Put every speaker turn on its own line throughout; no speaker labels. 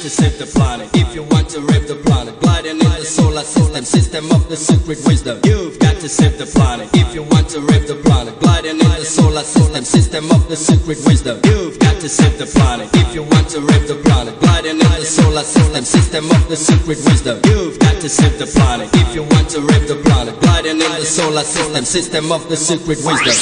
to save the planet. If you want to rip the planet, gliding in the solar system, system of the secret wisdom. You've got to save the planet. If you want to rip the planet, gliding in the solar system, system of the secret wisdom. You've got to save the planet. If you want to rip the planet, gliding in the solar system, system of the secret wisdom. You've got to save the planet. If you want to rip the planet, gliding in the solar system, system of the secret wisdom.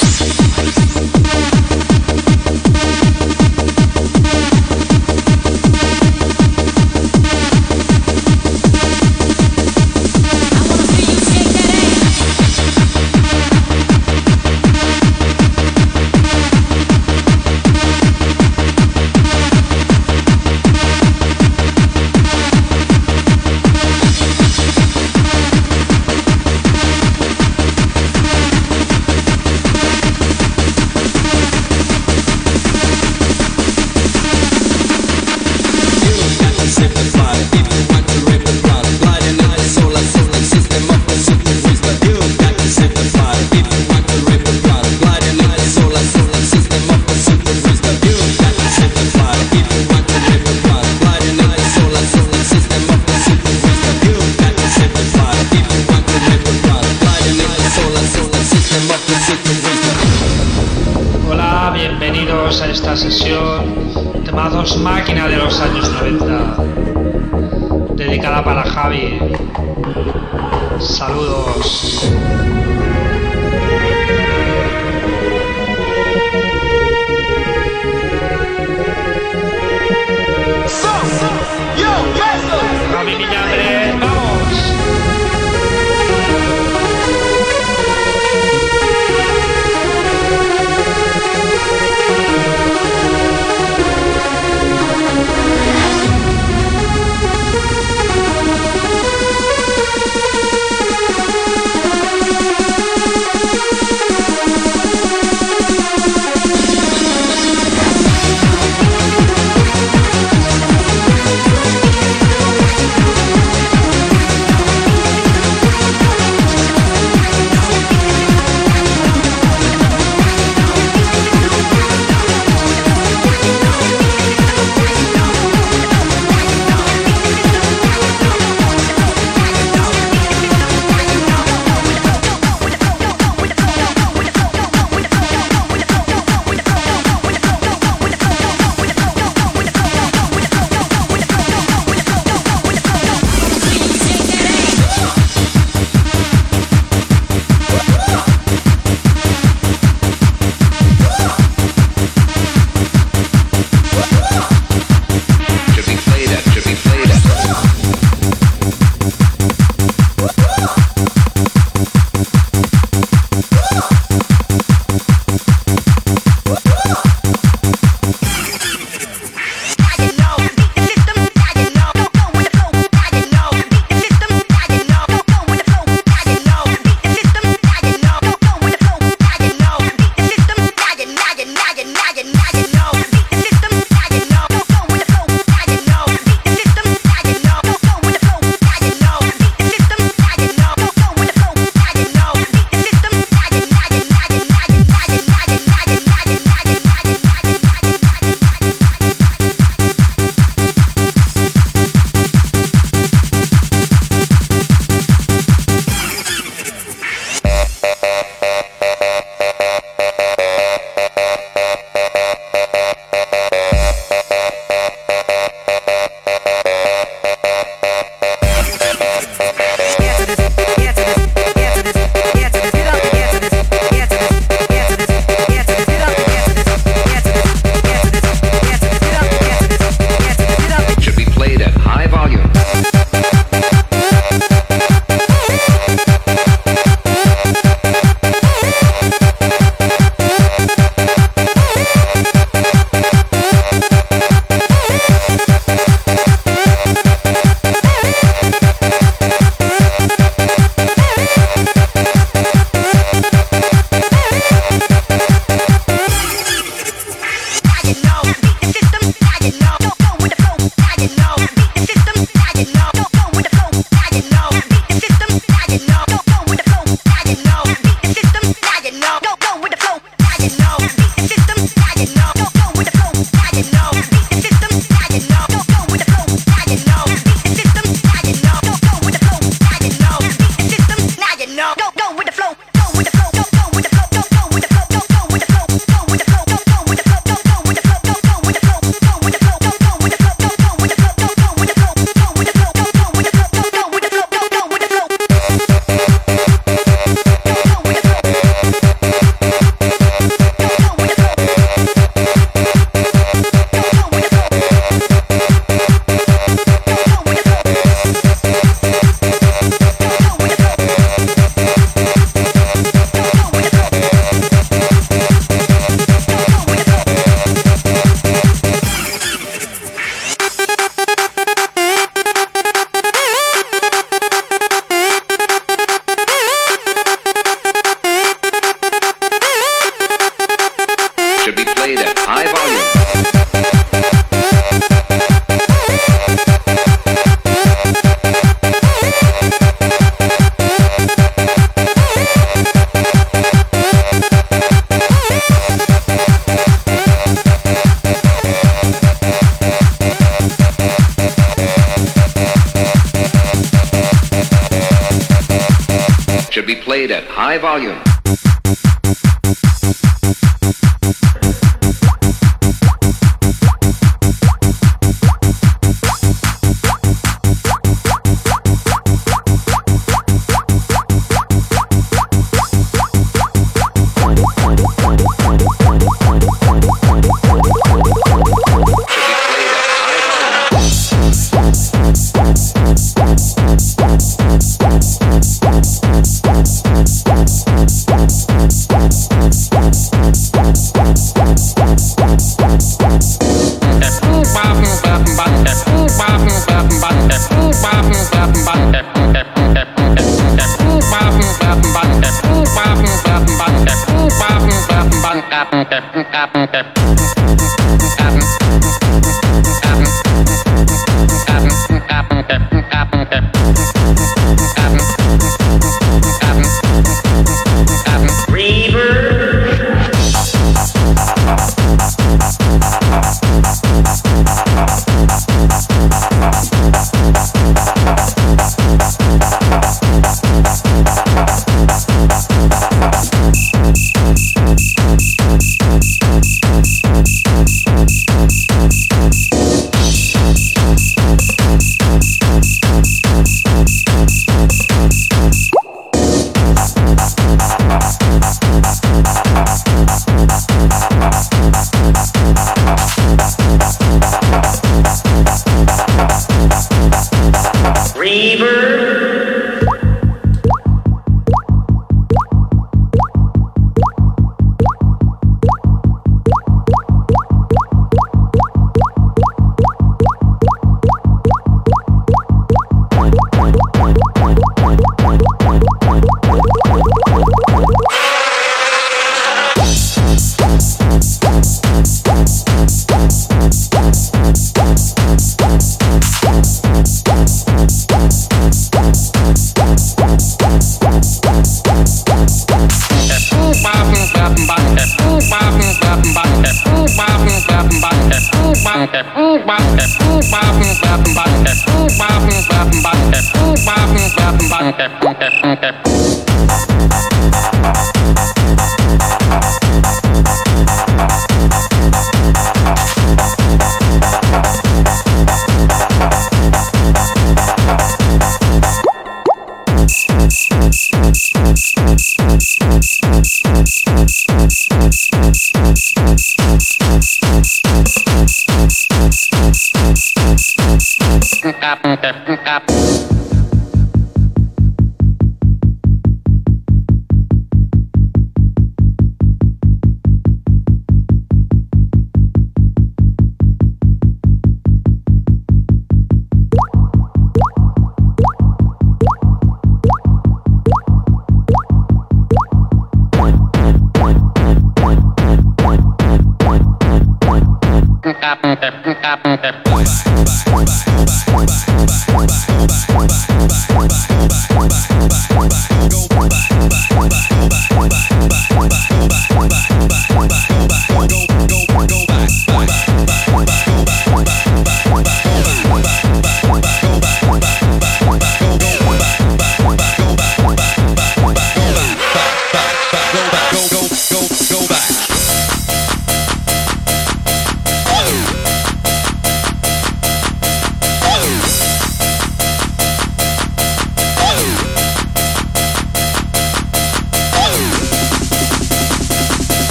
Okay.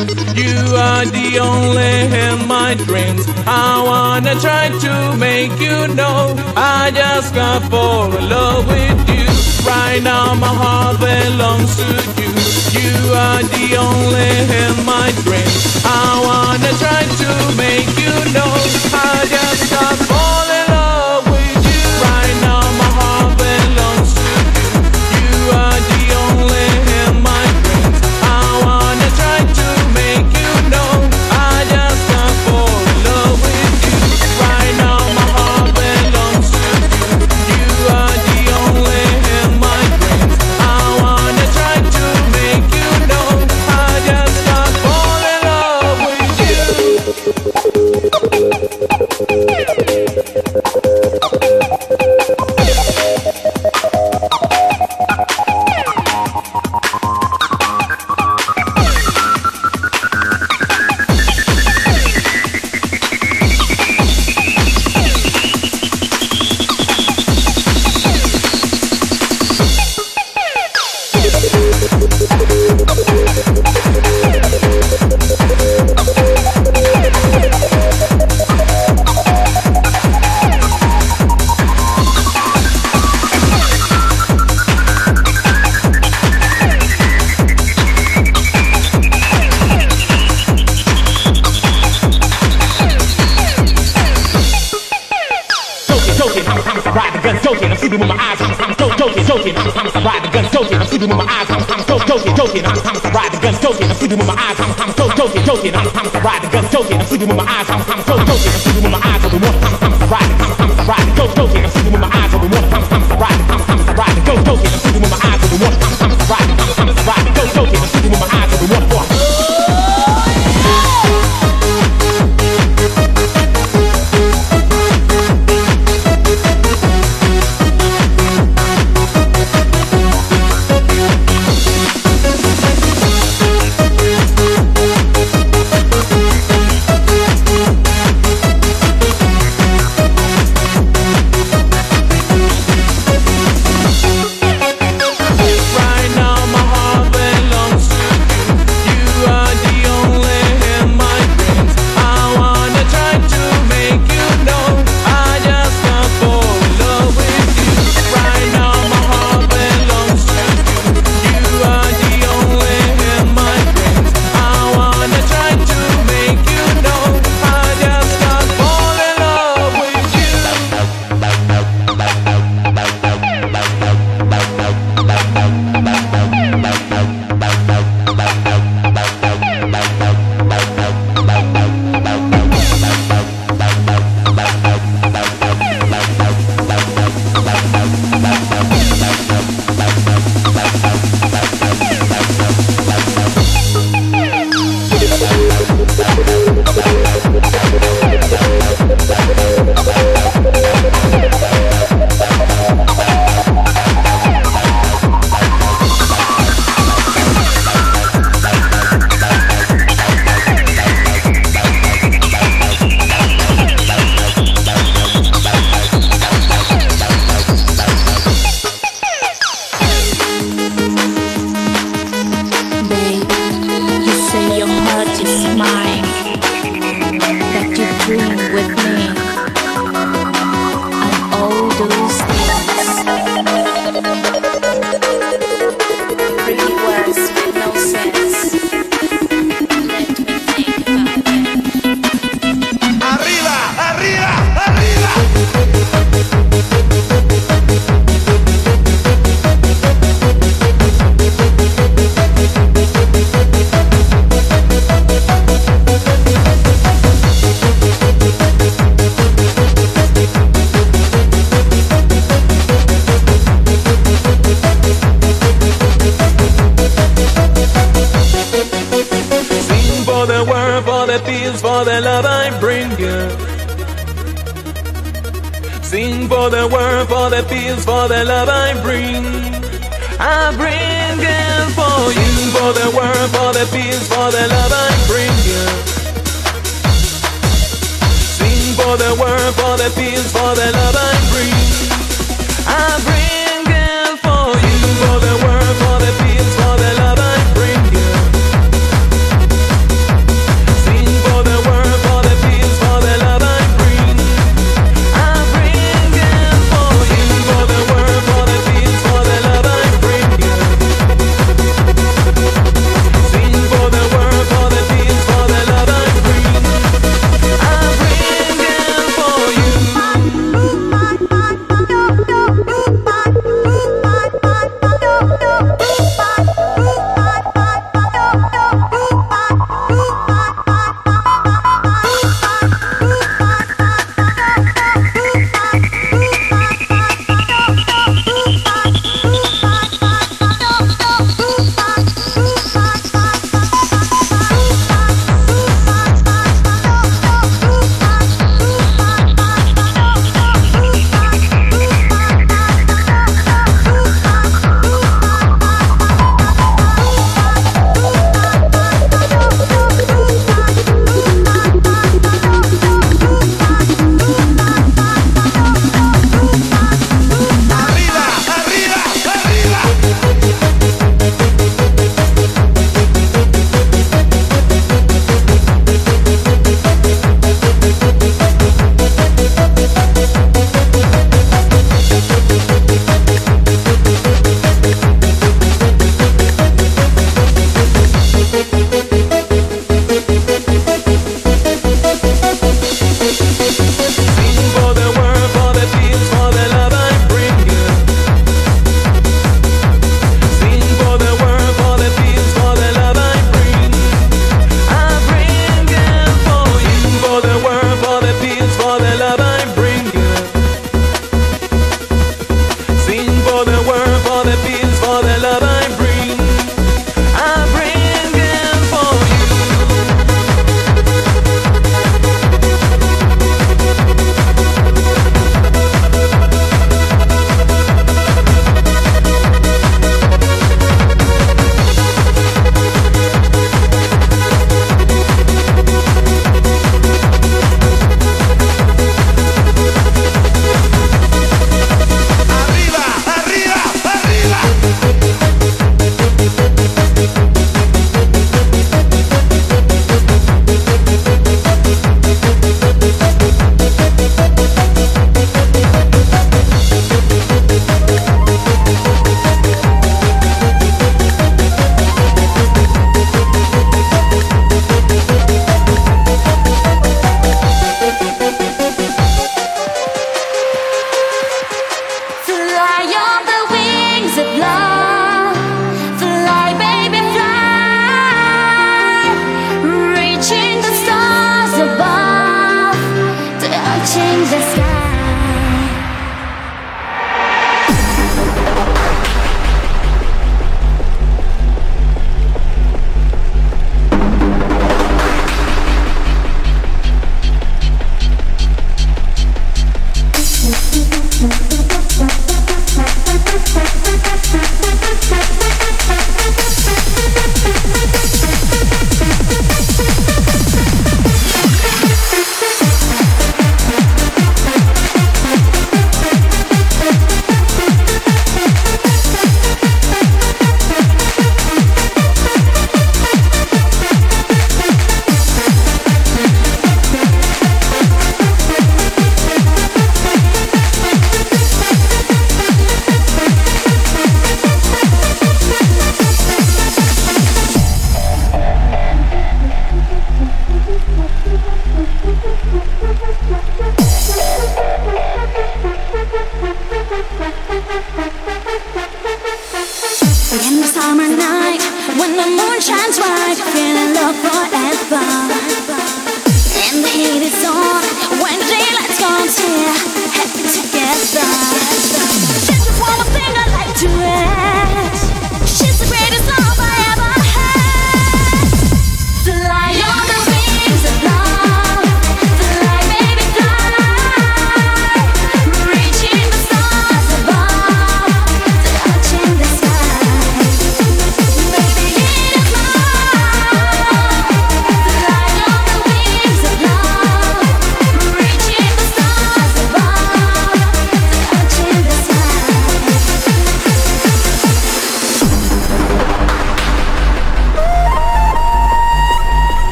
You
are
the only in my dreams. I wanna try to make you know I just got fall in love with you. Right now my heart belongs to you. You are the only in my dreams. I wanna try to make you know I just got.